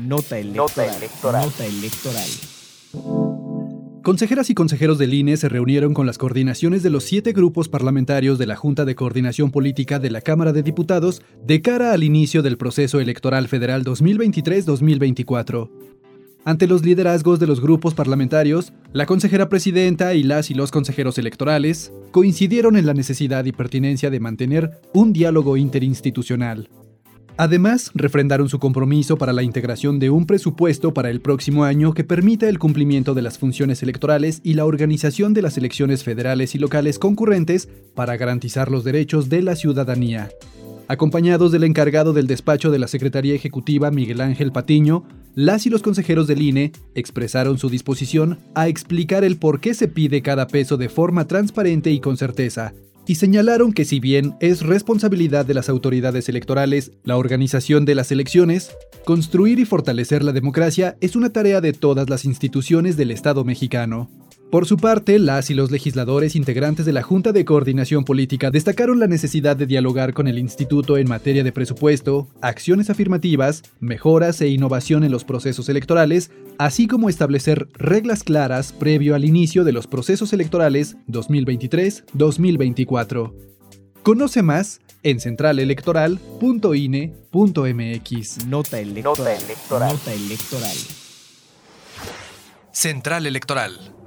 Nota electoral. Nota electoral. Consejeras y consejeros del INE se reunieron con las coordinaciones de los siete grupos parlamentarios de la Junta de Coordinación Política de la Cámara de Diputados de cara al inicio del proceso electoral federal 2023-2024. Ante los liderazgos de los grupos parlamentarios, la consejera presidenta y las y los consejeros electorales coincidieron en la necesidad y pertinencia de mantener un diálogo interinstitucional. Además, refrendaron su compromiso para la integración de un presupuesto para el próximo año que permita el cumplimiento de las funciones electorales y la organización de las elecciones federales y locales concurrentes para garantizar los derechos de la ciudadanía. Acompañados del encargado del despacho de la Secretaría Ejecutiva, Miguel Ángel Patiño, las y los consejeros del INE expresaron su disposición a explicar el por qué se pide cada peso de forma transparente y con certeza, y señalaron que si bien es responsabilidad de las autoridades electorales la organización de las elecciones, construir y fortalecer la democracia es una tarea de todas las instituciones del Estado mexicano. Por su parte, las y los legisladores integrantes de la Junta de Coordinación Política destacaron la necesidad de dialogar con el Instituto en materia de presupuesto, acciones afirmativas, mejoras e innovación en los procesos electorales, así como establecer reglas claras previo al inicio de los procesos electorales 2023-2024. Conoce más en centralelectoral.ine.mx. Nota electoral. Nota electoral. Central Electoral